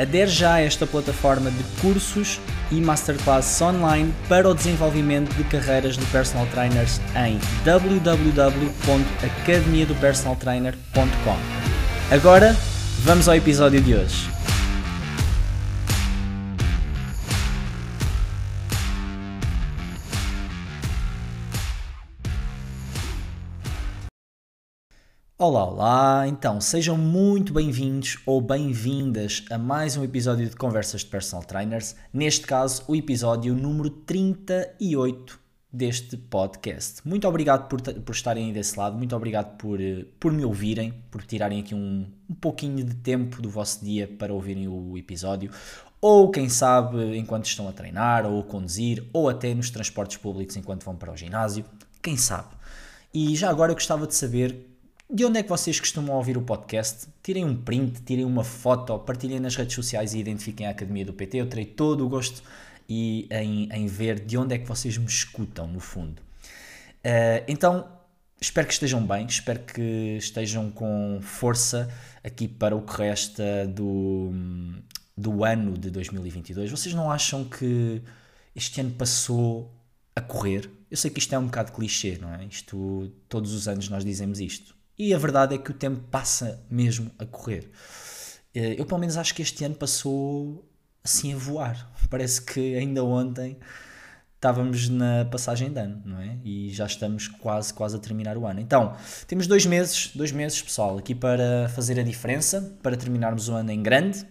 Adere já a esta plataforma de cursos e masterclasses online para o desenvolvimento de carreiras de personal trainers em www.academiadopersonaltrainer.com. Agora, vamos ao episódio de hoje. Olá, olá! Então, sejam muito bem-vindos ou bem-vindas a mais um episódio de Conversas de Personal Trainers. Neste caso, o episódio número 38 deste podcast. Muito obrigado por, por estarem desse lado, muito obrigado por, eh, por me ouvirem, por tirarem aqui um, um pouquinho de tempo do vosso dia para ouvirem o episódio. Ou quem sabe enquanto estão a treinar, ou a conduzir, ou até nos transportes públicos enquanto vão para o ginásio. Quem sabe? E já agora eu gostava de saber de onde é que vocês costumam ouvir o podcast? Tirem um print, tirem uma foto, partilhem nas redes sociais e identifiquem a Academia do PT. Eu terei todo o gosto e, em, em ver de onde é que vocês me escutam, no fundo. Uh, então, espero que estejam bem, espero que estejam com força aqui para o que resta do, do ano de 2022. Vocês não acham que este ano passou a correr? Eu sei que isto é um bocado clichê, não é? Isto, todos os anos nós dizemos isto e a verdade é que o tempo passa mesmo a correr. Eh, eu, pelo menos, acho que este ano passou assim a voar. Parece que ainda ontem estávamos na passagem de ano, não é? E já estamos quase, quase a terminar o ano. Então, temos dois meses, dois meses, pessoal, aqui para fazer a diferença, para terminarmos o ano em grande.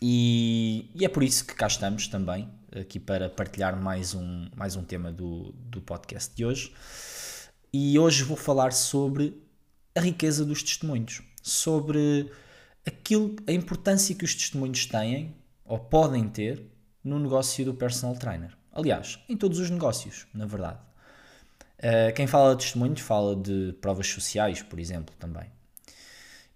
E, e é por isso que cá estamos também, aqui para partilhar mais um, mais um tema do, do podcast de hoje. E hoje vou falar sobre a riqueza dos testemunhos, sobre aquilo, a importância que os testemunhos têm ou podem ter no negócio do personal trainer. Aliás, em todos os negócios, na verdade. Uh, quem fala de testemunhos fala de provas sociais, por exemplo, também.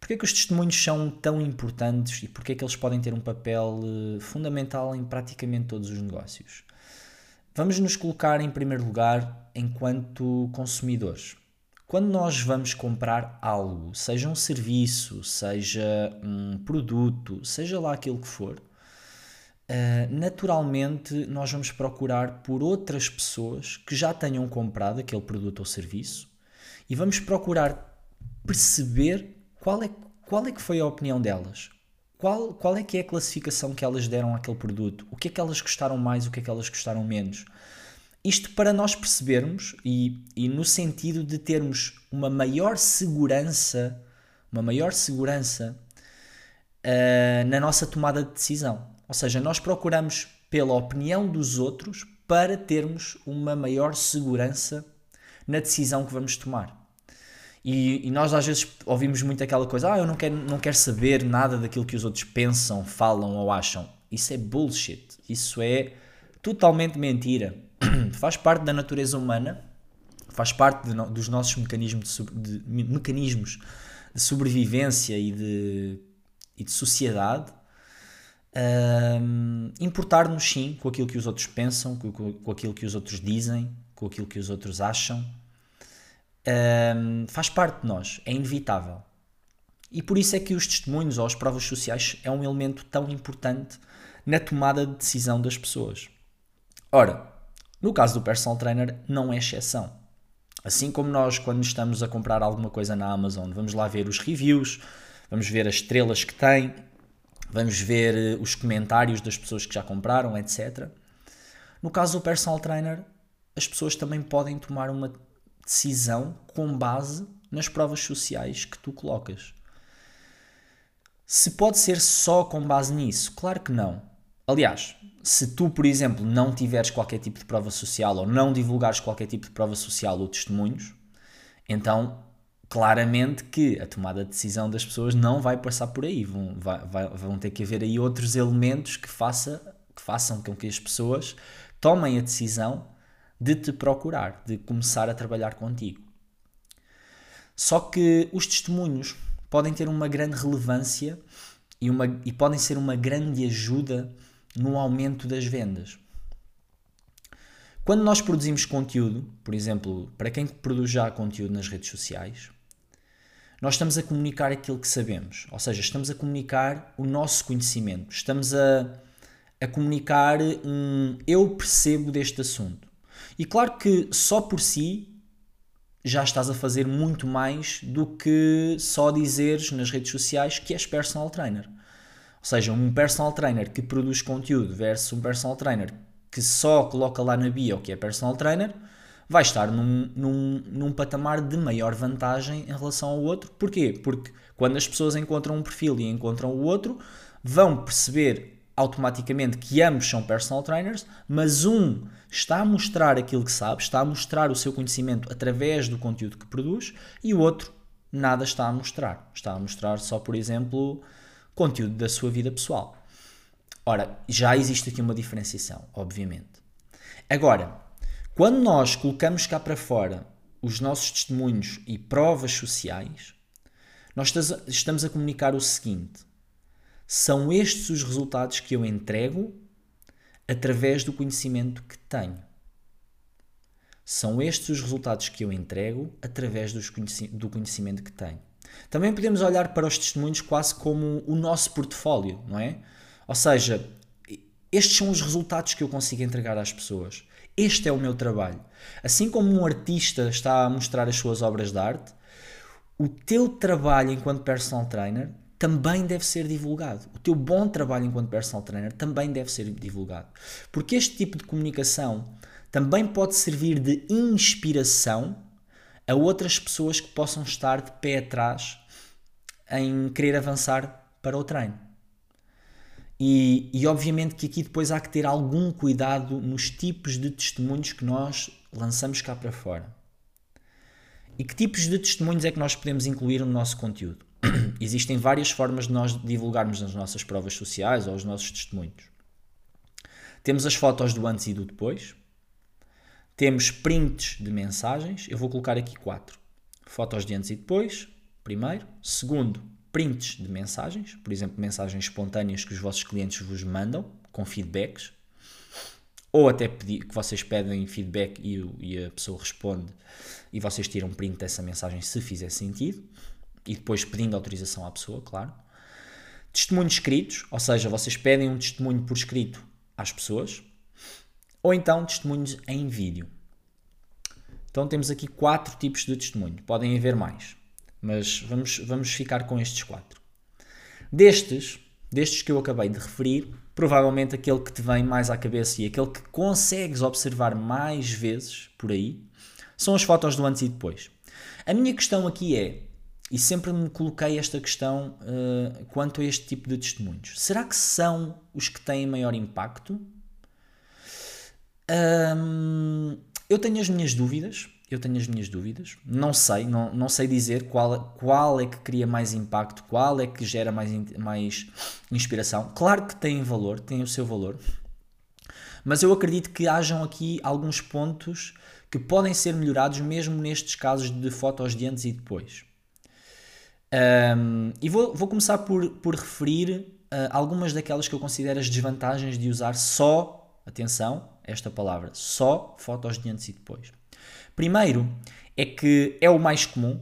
Porquê que os testemunhos são tão importantes e porquê que eles podem ter um papel uh, fundamental em praticamente todos os negócios? Vamos nos colocar em primeiro lugar enquanto consumidores. Quando nós vamos comprar algo, seja um serviço, seja um produto, seja lá aquilo que for, uh, naturalmente nós vamos procurar por outras pessoas que já tenham comprado aquele produto ou serviço e vamos procurar perceber qual é, qual é que foi a opinião delas. Qual, qual é que é a classificação que elas deram àquele produto? O que é que elas gostaram mais, o que é que elas gostaram menos? Isto para nós percebermos e, e no sentido de termos uma maior segurança, uma maior segurança uh, na nossa tomada de decisão. Ou seja, nós procuramos pela opinião dos outros para termos uma maior segurança na decisão que vamos tomar. E, e, nós às vezes ouvimos muito aquela coisa: ah, eu não quero, não quero saber nada daquilo que os outros pensam, falam ou acham. Isso é bullshit. Isso é totalmente mentira. faz parte da natureza humana, faz parte dos nossos mecanismos de, de, mecanismos de sobrevivência e de, e de sociedade. Um, Importar-nos sim com aquilo que os outros pensam, com, com, aquilo que os outros dizem, com aquilo que os outros acham. Um, faz parte de nós, é inevitável. E por isso é que os testemunhos ou as provas sociais é um elemento tão importante na tomada de decisão das pessoas. Ora, no caso do personal trainer, não é exceção. Assim como nós, quando estamos a comprar alguma coisa na Amazon, vamos lá ver os reviews, vamos ver as estrelas que tem, vamos ver eh, os comentários das pessoas que já compraram, etc. No caso do personal trainer, as pessoas também podem tomar uma decisão com base nas provas sociais que tu colocas. Se pode ser só com base nisso? Claro que não. Aliás, se tu, por exemplo, não tiveres qualquer tipo de prova social ou não divulgares qualquer tipo de prova social ou testemunhos, então claramente que a tomada de decisão das pessoas não vai passar por aí. Vão, vai, vão ter que haver aí outros elementos que, faça, que façam com que as pessoas tomem a decisão de te procurar, de começar a trabalhar contigo. Só que os testemunhos podem ter uma grande relevância e, uma, e podem ser uma grande ajuda no aumento das vendas. Quando nós produzimos conteúdo, por exemplo, para quem produz já conteúdo nas redes sociais, nós estamos a comunicar aquilo que sabemos, ou seja, estamos a comunicar o nosso conhecimento, estamos a, a comunicar um eu percebo deste assunto. E claro que só por si já estás a fazer muito mais do que só dizeres nas redes sociais que és personal trainer. Ou seja, um personal trainer que produz conteúdo versus um personal trainer que só coloca lá na bio que é personal trainer, vai estar num, num, num patamar de maior vantagem em relação ao outro. Porquê? Porque quando as pessoas encontram um perfil e encontram o outro, vão perceber automaticamente que ambos são personal trainers, mas um está a mostrar aquilo que sabe, está a mostrar o seu conhecimento através do conteúdo que produz e o outro nada está a mostrar. Está a mostrar só, por exemplo, conteúdo da sua vida pessoal. Ora, já existe aqui uma diferenciação, obviamente. Agora, quando nós colocamos cá para fora os nossos testemunhos e provas sociais, nós estamos a comunicar o seguinte: são estes os resultados que eu entrego através do conhecimento que tenho. São estes os resultados que eu entrego através do conhecimento que tenho. Também podemos olhar para os testemunhos quase como o nosso portfólio, não é? Ou seja, estes são os resultados que eu consigo entregar às pessoas. Este é o meu trabalho. Assim como um artista está a mostrar as suas obras de arte, o teu trabalho enquanto personal trainer também deve ser divulgado. O teu bom trabalho enquanto personal trainer também deve ser divulgado. Porque este tipo de comunicação também pode servir de inspiração a outras pessoas que possam estar de pé atrás em querer avançar para o treino. E, e, obviamente que aqui depois há que ter algum cuidado nos tipos de testemunhos que nós lançamos cá para fora. E que tipos de testemunhos é que nós podemos incluir no nosso conteúdo? Existem várias formas de nós divulgarmos nas nossas provas sociais ou os nossos testemunhos. Temos as fotos do antes e do depois. Temos prints de mensagens. Eu vou colocar aqui quatro: fotos de antes e depois, primeiro. Segundo, prints de mensagens, por exemplo, mensagens espontâneas que os vossos clientes vos mandam com feedbacks, ou até pedir, que vocês pedem feedback e, e a pessoa responde e vocês tiram print dessa mensagem se fizer sentido, e depois pedindo autorização à pessoa, claro. Testemunhos escritos, ou seja, vocês pedem um testemunho por escrito às pessoas, ou então testemunhos em vídeo. Então temos aqui quatro tipos de testemunho, podem haver mais. Mas vamos, vamos ficar com estes quatro. Destes, destes que eu acabei de referir, provavelmente aquele que te vem mais à cabeça e aquele que consegues observar mais vezes por aí, são as fotos do antes e depois. A minha questão aqui é, e sempre me coloquei esta questão uh, quanto a este tipo de testemunhos: será que são os que têm maior impacto? Um, eu tenho as minhas dúvidas, eu tenho as minhas dúvidas, não sei, não, não sei dizer qual, qual é que cria mais impacto, qual é que gera mais, mais inspiração. Claro que tem valor, tem o seu valor, mas eu acredito que hajam aqui alguns pontos que podem ser melhorados mesmo nestes casos de fotos de antes e depois. Um, e vou, vou começar por, por referir uh, algumas daquelas que eu considero as desvantagens de usar só, atenção, esta palavra, só fotos de antes e depois. Primeiro é que é o mais comum.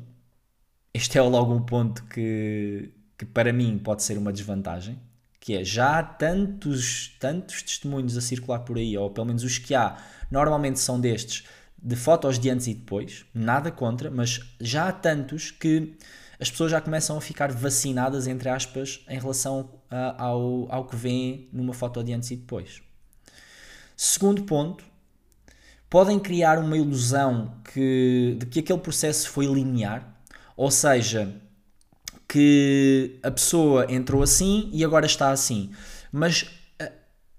Este é logo um ponto que, que para mim pode ser uma desvantagem, que é já há tantos, tantos testemunhos a circular por aí, ou pelo menos os que há, normalmente são destes, de fotos de antes e depois, nada contra, mas já há tantos que as pessoas já começam a ficar vacinadas, entre aspas, em relação a, ao, ao que vêem numa foto de antes e depois. Segundo ponto, podem criar uma ilusão que, de que aquele processo foi linear, ou seja, que a pessoa entrou assim e agora está assim. Mas eh,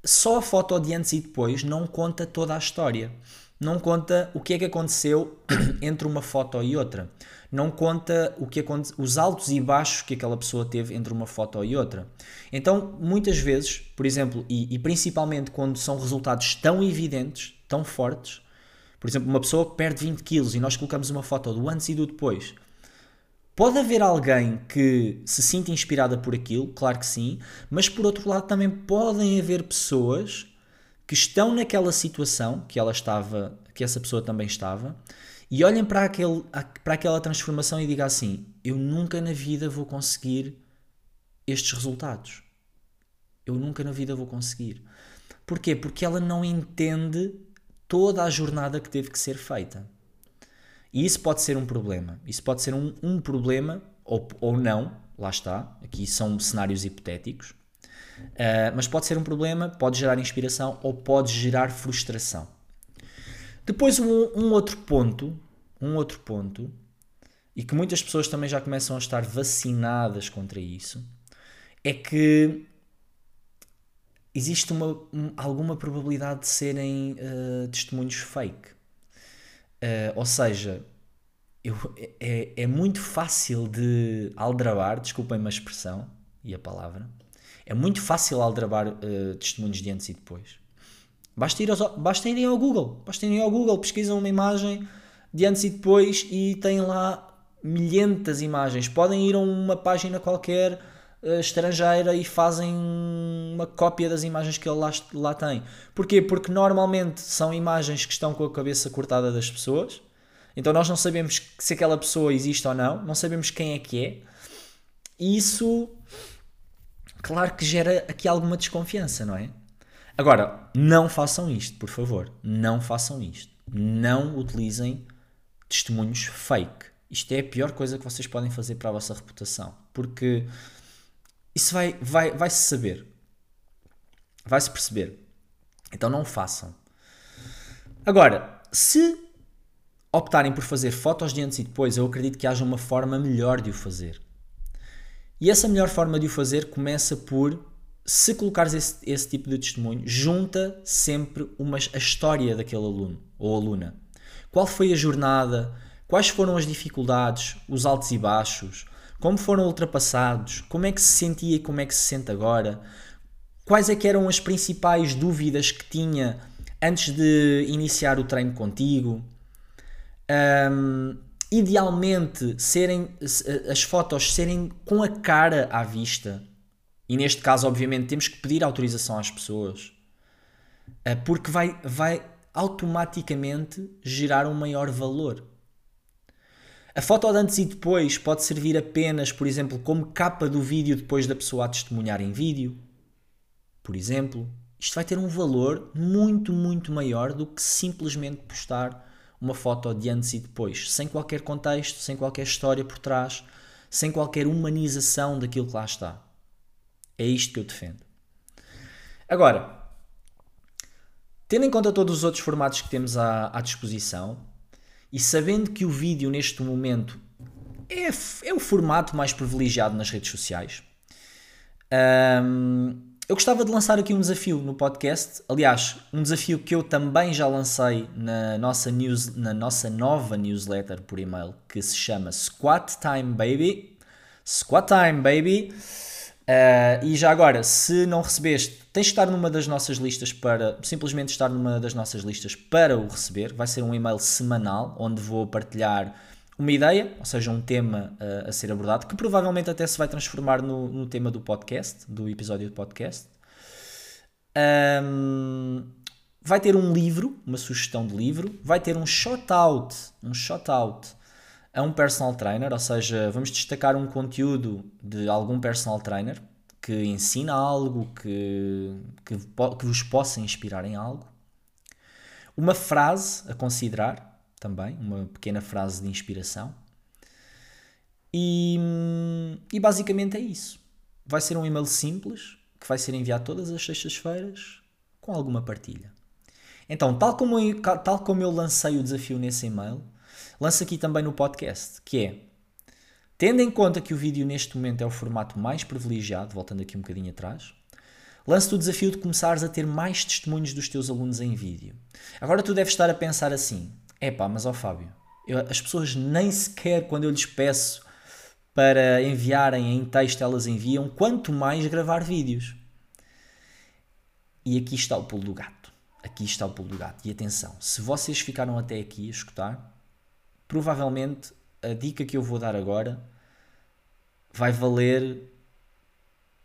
só a foto de antes e depois não conta toda a história. Não conta o que é que aconteceu entre uma foto e outra. Não conta o que os altos e baixos que aquela pessoa teve entre uma foto e outra. Então, muitas vezes, por exemplo, e, e principalmente quando são resultados tão evidentes, tão fortes, Por exemplo, uma pessoa perde 20 quilos e nós colocamos uma foto do antes e do depois. Pode haver alguém que se sinta inspirada por aquilo, claro que sim, mas por outro lado também podem haver pessoas que estão naquela situação que ela estava, que essa pessoa também estava, e olhem para, aquele, para aquela transformação e digam assim: eu nunca na vida vou conseguir estes resultados. Eu nunca na vida vou conseguir. Porquê? Porque ela não entende toda a jornada que teve que ser feita. E isso pode ser um problema. Isso pode ser um, um problema, ou, ou não, lá está. Aqui são cenários hipotéticos. Uh, mas pode ser um problema, pode gerar inspiração ou pode gerar frustração. Depois um, um, outro ponto, um outro ponto, e que muitas pessoas também já começam a estar vacinadas contra isso, é que existe uma, alguma probabilidade de serem uh, testemunhos fake. Uh, ou seja, eu, é, é muito fácil de aldrabar, desculpem-me a expressão e a palavra, é muito fácil aldrabar uh, testemunhos de antes e depois. Basta, ir aos, basta irem ao Google, basta irem ao Google, pesquisam uma imagem de antes e depois e têm lá milhentas imagens. Podem ir a uma página qualquer uh, estrangeira e fazem uma cópia das imagens que ele lá, lá tem. Porquê? Porque normalmente são imagens que estão com a cabeça cortada das pessoas. Então nós não sabemos se aquela pessoa existe ou não, não sabemos quem é que é. E isso claro que gera aqui alguma desconfiança, não é? Agora, não façam isto, por favor. Não façam isto. Não utilizem testemunhos fake. Isto é a pior coisa que vocês podem fazer para a vossa reputação. Porque isso vai, vai, vai se saber. Vai se perceber. Então não façam. Agora, se optarem por fazer fotos de antes e depois, eu acredito que haja uma forma melhor de o fazer. E essa melhor forma de o fazer começa por, se colocares esse, esse tipo de testemunho, junta sempre uma, a história daquele aluno ou aluna. Qual foi a jornada? Quais foram as dificuldades, os altos e baixos? Como foram ultrapassados? Como é que se sentia e como é que se sente agora? Quais é que eram as principais dúvidas que tinha antes de iniciar o treino contigo? Um, idealmente serem as fotos serem com a cara à vista. E neste caso, obviamente, temos que pedir autorização às pessoas. Eh, porque vai, vai automaticamente gerar um maior valor. A foto de antes e depois pode servir apenas, por exemplo, como capa do vídeo depois da pessoa a testemunhar em vídeo. Por exemplo, isto vai ter um valor muito, muito maior do que simplesmente postar uma foto de antes e depois, sem qualquer contexto, sem qualquer história por trás, sem qualquer humanização daquilo que lá está. É isto que eu defendo. Agora, tendo em conta todos os outros formatos que temos à, à disposição e sabendo que o vídeo neste momento é, é o formato mais privilegiado nas redes sociais, hum, eu gostava de lançar aqui um desafio no podcast. Aliás, um desafio que eu também já lancei na nossa, news, na nossa nova newsletter por e-mail, que se chama Squat Time Baby. Squat Time Baby. Uh, e já agora, se não recebeste, tens de estar numa das nossas listas para simplesmente estar numa das nossas listas para o receber. Vai ser um e-mail semanal onde vou partilhar uma ideia, ou seja, um tema uh, a ser abordado, que provavelmente até se vai transformar no, no tema do podcast, do episódio do podcast. Um, vai ter um livro, uma sugestão de livro, vai ter um shout-out, um shout-out a um personal trainer, ou seja, vamos destacar um conteúdo de algum personal trainer que ensina algo, que, que, que vos possa inspirar em algo. Uma frase a considerar, também, uma pequena frase de inspiração. E, e basicamente é isso. Vai ser um e-mail simples que vai ser enviado todas as sextas-feiras com alguma partilha. Então, tal como, eu, tal como eu lancei o desafio nesse e-mail, lanço aqui também no podcast, que é, tendo em conta que o vídeo neste momento é o formato mais privilegiado, voltando aqui um bocadinho atrás, lanço-te o desafio de começares a ter mais testemunhos dos teus alunos em vídeo. Agora tu deves estar a pensar assim, é pá, mas ó Fábio, eu, as pessoas nem sequer quando eu lhes peço para enviarem em texto elas enviam, quanto mais gravar vídeos. E aqui está o pulo do gato. aqui está o pulo do gato. E atenção, se vocês ficaram até aqui a escutar, provavelmente a dica que eu vou dar agora vai valer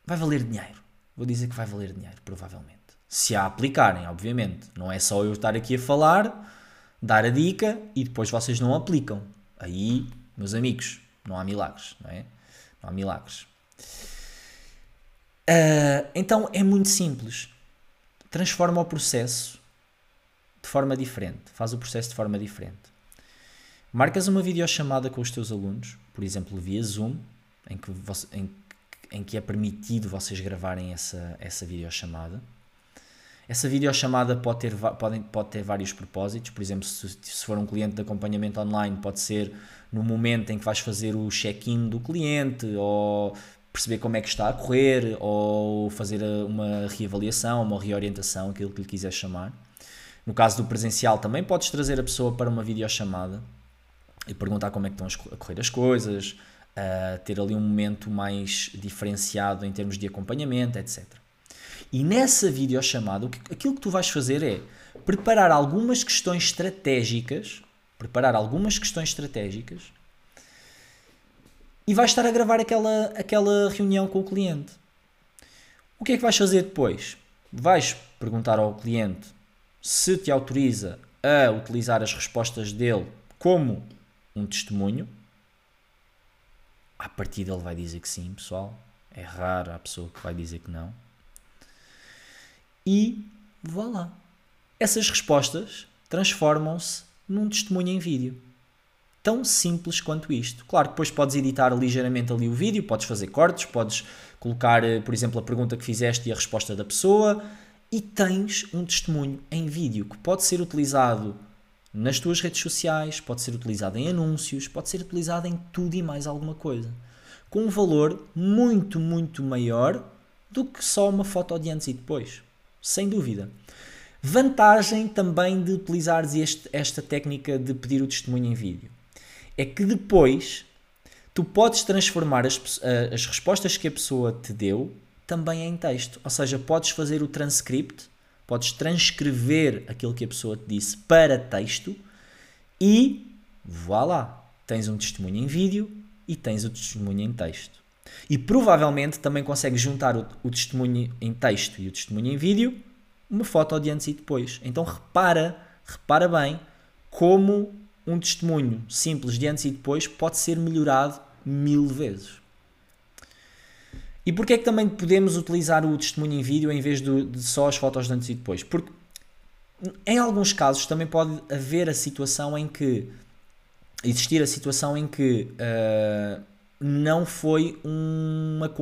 vai valer dinheiro. Vou dizer que vai valer dinheiro, provavelmente. Se a aplicarem, obviamente. Não é só eu estar aqui a falar, dar a dica e depois vocês não aplicam. Aí, meus amigos, não há milagres, não é? Não há milagres. Uh, então é muito simples. Transforma o processo de forma diferente. Faz o processo de forma diferente. Marcas uma videochamada com os teus alunos, por exemplo, via Zoom, em que, você, em, em que é permitido vocês gravarem essa, essa videochamada. Essa videochamada pode ter, pode, pode ter vários propósitos, por exemplo, se, se for um cliente de acompanhamento online, pode ser no momento em que vais fazer o check-in do cliente, ou perceber como é que está a correr, ou fazer uma reavaliação, uma reorientação, aquilo que lhe quiser chamar. No caso do presencial, também podes trazer a pessoa para uma videochamada e perguntar como é que estão a correr as coisas, uh, ter ali um momento mais diferenciado em termos de acompanhamento, etc. E nessa videochamada, aquilo que tu vais fazer é preparar algumas questões estratégicas, preparar algumas questões estratégicas e vais estar a gravar aquela, aquela reunião com o cliente. O que é que vais fazer depois? Vais perguntar ao cliente se te autoriza a utilizar as respostas dele como um testemunho. A partir dele vai dizer que sim, pessoal. É raro a pessoa que vai dizer que não. E vá lá. Essas respostas transformam-se num testemunho em vídeo. Tão simples quanto isto. Claro que depois podes editar ligeiramente ali o vídeo, podes fazer cortes, podes colocar, eh, por exemplo, a pergunta que fizeste e a resposta da pessoa, e tens um testemunho em vídeo que pode ser utilizado nas tuas redes sociais, pode ser utilizado em anúncios, pode ser utilizado em tudo e mais alguma coisa. Com um valor muito, muito maior do que só uma foto de antes e depois. Sem dúvida. Vantagem também de utilizares este, esta técnica de pedir o testemunho em vídeo é que depois tu podes transformar as, as respostas que a pessoa te deu também em texto. Ou seja, podes fazer o transcript, podes transcrever aquilo que a pessoa te disse para texto e voilà, tens um testemunho em vídeo e tens o testemunho em texto. E provavelmente também consegues juntar o, o testemunho em texto e o testemunho em vídeo, uma foto de antes e depois. Então repara, repara bem como um testemunho simples de antes e depois pode ser melhorado mil vezes. E porquê é que também podemos utilizar o testemunho em vídeo em vez de, só as fotos de antes e depois? Porque em alguns casos também pode haver a situação em que existir a situação em que uh, não foi uma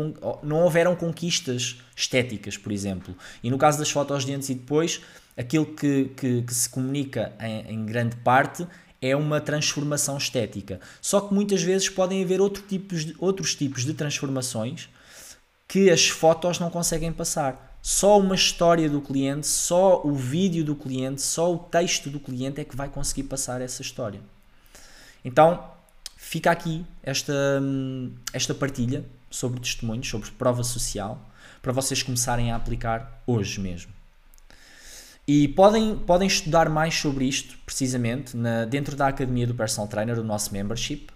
não houveram conquistas estéticas, por exemplo. E no caso das fotos de antes e depois, aquilo que, que, que se comunica em, em, grande parte é uma transformação estética. Só que muitas vezes podem haver outro tipos de, outros tipos de transformações que as fotos não conseguem passar. Só uma história do cliente, só o vídeo do cliente, só o texto do cliente é que vai conseguir passar essa história. Então, fica aqui esta, esta partilha sobre testemunhos, sobre prova social, para vocês começarem a aplicar hoje mesmo. E podem, podem estudar mais sobre isto, precisamente, na, dentro da Academia do Personal Trainer, o nosso membership,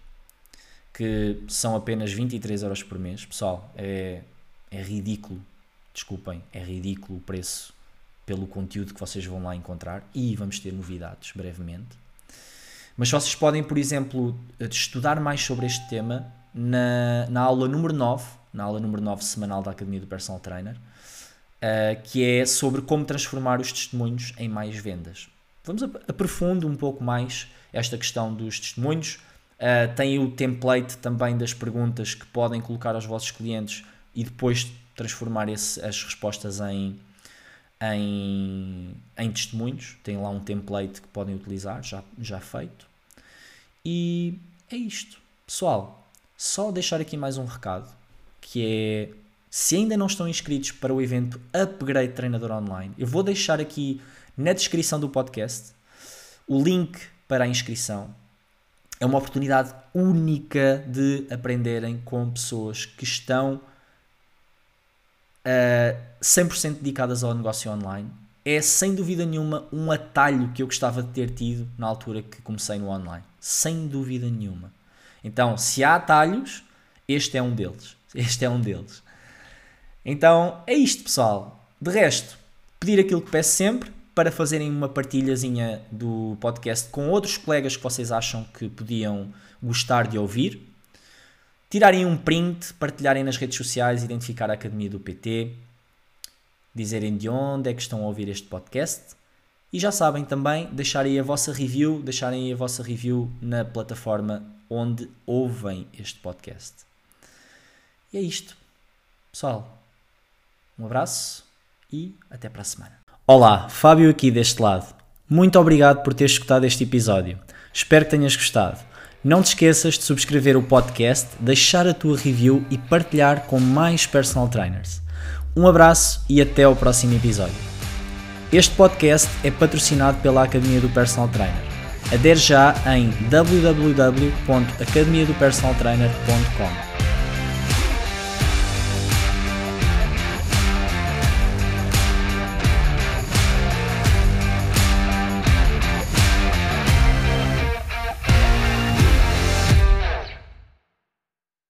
que são apenas 23 euros por mês. Pessoal, é, é ridículo, desculpem, é ridículo o preço pelo conteúdo que vocês vão lá encontrar e vamos ter novidades brevemente. Mas vocês podem, por exemplo, estudar mais sobre este tema na, na aula número 9, na aula número 9 semanal da Academia do Personal Trainer, uh, que é sobre como transformar os testemunhos em mais vendas. Vamos aprofundar um pouco mais esta questão dos testemunhos. Uh, tem o template também das perguntas que podem colocar aos vossos clientes e depois transformar esse, as respostas em, em, em testemunhos. Tem lá um template que podem utilizar, já, já feito. E é isto. Pessoal, só deixar aqui mais um recado, que é, se ainda não estão inscritos para o evento Upgrade Treinador Online, eu vou deixar aqui na descrição do podcast o link para a inscrição. É uma oportunidade única de aprenderem com pessoas que estão uh, 100% dedicadas ao negócio online é sem dúvida nenhuma um atalho que eu gostava de ter tido na altura que comecei no online. Sem dúvida nenhuma. Então, se há atalhos, este é um deles. Este é um deles. Então, é isto, pessoal. De resto, pedir aquilo que peço sempre para fazerem uma partilhazinha do podcast com outros colegas que vocês acham que podiam gostar de ouvir. Tirarem um print, partilharem nas redes sociais, identificar a Academia do PT, dizerem de onde é que estão a ouvir este podcast. E já sabem também, deixarem a vossa review, deixarem a vossa review na plataforma onde ouvem este podcast. E é isto. Pessoal, um abraço e até para a semana. Olá, Fábio aqui deste lado. Muito obrigado por teres escutado este episódio. Espero que tenhas gostado. Não te esqueças de subscrever o podcast, deixar a tua review e partilhar com mais personal trainers. Um abraço e até ao próximo episódio. Este podcast é patrocinado pela Academia do Personal Trainer. Adere já em www.academiadopersonaltrainer.com.